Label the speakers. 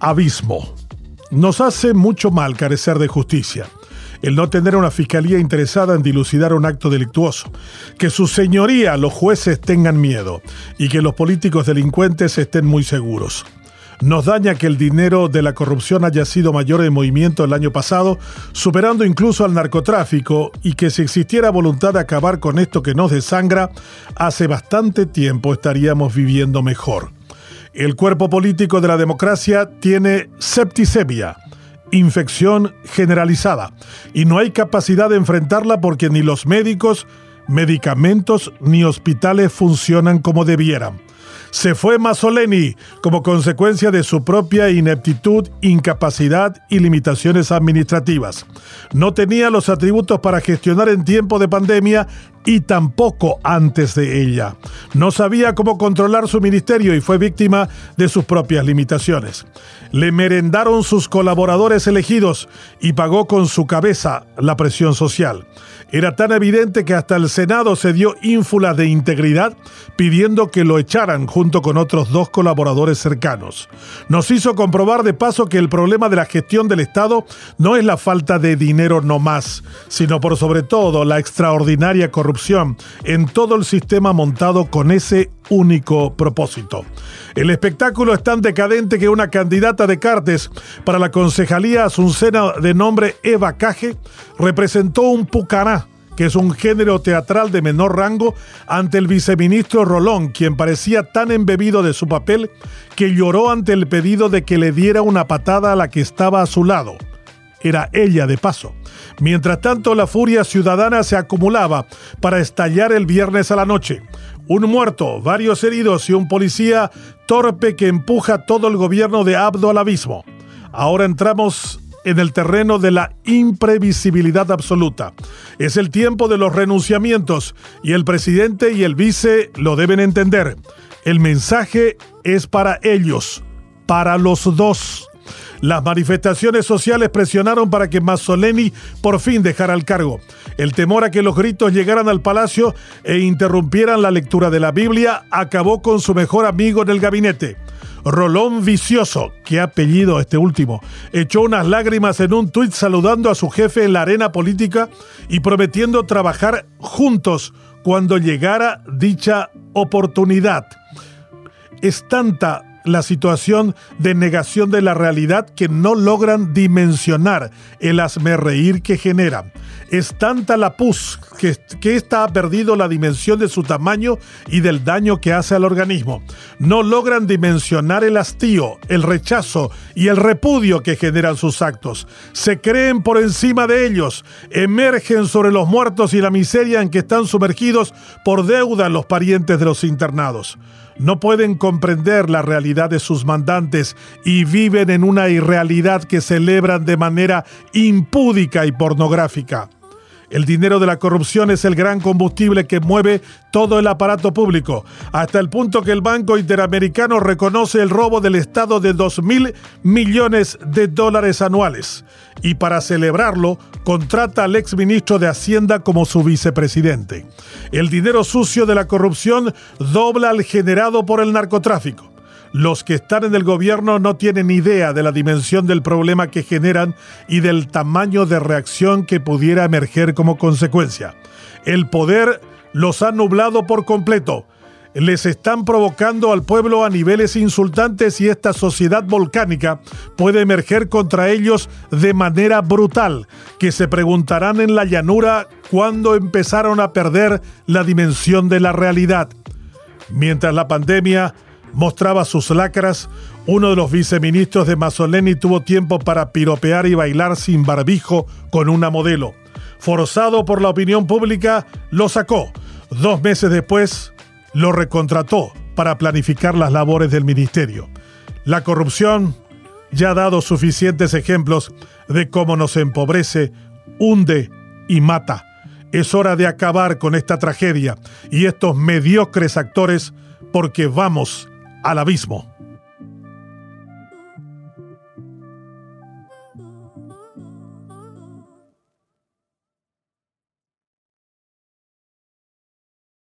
Speaker 1: abismo. Nos hace mucho mal carecer de justicia. El no tener una fiscalía interesada en dilucidar un acto delictuoso. Que su señoría, los jueces, tengan miedo. Y que los políticos delincuentes estén muy seguros. Nos daña que el dinero de la corrupción haya sido mayor en movimiento el año pasado, superando incluso al narcotráfico, y que si existiera voluntad de acabar con esto que nos desangra, hace bastante tiempo estaríamos viviendo mejor. El cuerpo político de la democracia tiene septicemia, infección generalizada, y no hay capacidad de enfrentarla porque ni los médicos, medicamentos ni hospitales funcionan como debieran. Se fue Masoleni como consecuencia de su propia ineptitud, incapacidad y limitaciones administrativas. No tenía los atributos para gestionar en tiempo de pandemia y tampoco antes de ella. No sabía cómo controlar su ministerio y fue víctima de sus propias limitaciones. Le merendaron sus colaboradores elegidos y pagó con su cabeza la presión social. Era tan evidente que hasta el Senado se dio ínfula de integridad pidiendo que lo echaran junto con otros dos colaboradores cercanos. Nos hizo comprobar de paso que el problema de la gestión del Estado no es la falta de dinero no más, sino por sobre todo la extraordinaria corrupción en todo el sistema montado con ese único propósito. El espectáculo es tan decadente que una candidata de Cartes para la concejalía asuncena de nombre Eva Caje representó un pucará que es un género teatral de menor rango, ante el viceministro Rolón, quien parecía tan embebido de su papel que lloró ante el pedido de que le diera una patada a la que estaba a su lado. Era ella de paso. Mientras tanto, la furia ciudadana se acumulaba para estallar el viernes a la noche. Un muerto, varios heridos y un policía torpe que empuja todo el gobierno de Abdo al abismo. Ahora entramos en el terreno de la imprevisibilidad absoluta. Es el tiempo de los renunciamientos y el presidente y el vice lo deben entender. El mensaje es para ellos, para los dos. Las manifestaciones sociales presionaron para que Mazzoleni por fin dejara el cargo. El temor a que los gritos llegaran al palacio e interrumpieran la lectura de la Biblia acabó con su mejor amigo en el gabinete. Rolón Vicioso, qué apellido este último, echó unas lágrimas en un tuit saludando a su jefe en la arena política y prometiendo trabajar juntos cuando llegara dicha oportunidad. Es tanta la situación de negación de la realidad que no logran dimensionar el reír que genera. Es tanta la pus que, que ésta ha perdido la dimensión de su tamaño y del daño que hace al organismo. No logran dimensionar el hastío, el rechazo y el repudio que generan sus actos. Se creen por encima de ellos, emergen sobre los muertos y la miseria en que están sumergidos por deuda los parientes de los internados no pueden comprender la realidad de sus mandantes y viven en una irrealidad que celebran de manera impúdica y pornográfica. El dinero de la corrupción es el gran combustible que mueve todo el aparato público, hasta el punto que el Banco Interamericano reconoce el robo del Estado de 2 mil millones de dólares anuales y para celebrarlo contrata al exministro de Hacienda como su vicepresidente. El dinero sucio de la corrupción dobla al generado por el narcotráfico. Los que están en el gobierno no tienen idea de la dimensión del problema que generan y del tamaño de reacción que pudiera emerger como consecuencia. El poder los ha nublado por completo. Les están provocando al pueblo a niveles insultantes y esta sociedad volcánica puede emerger contra ellos de manera brutal, que se preguntarán en la llanura cuándo empezaron a perder la dimensión de la realidad. Mientras la pandemia mostraba sus lacras, uno de los viceministros de Mazzoleni tuvo tiempo para piropear y bailar sin barbijo con una modelo. Forzado por la opinión pública, lo sacó. Dos meses después, lo recontrató para planificar las labores del ministerio. La corrupción ya ha dado suficientes ejemplos de cómo nos empobrece, hunde y mata. Es hora de acabar con esta tragedia y estos mediocres actores porque vamos al abismo.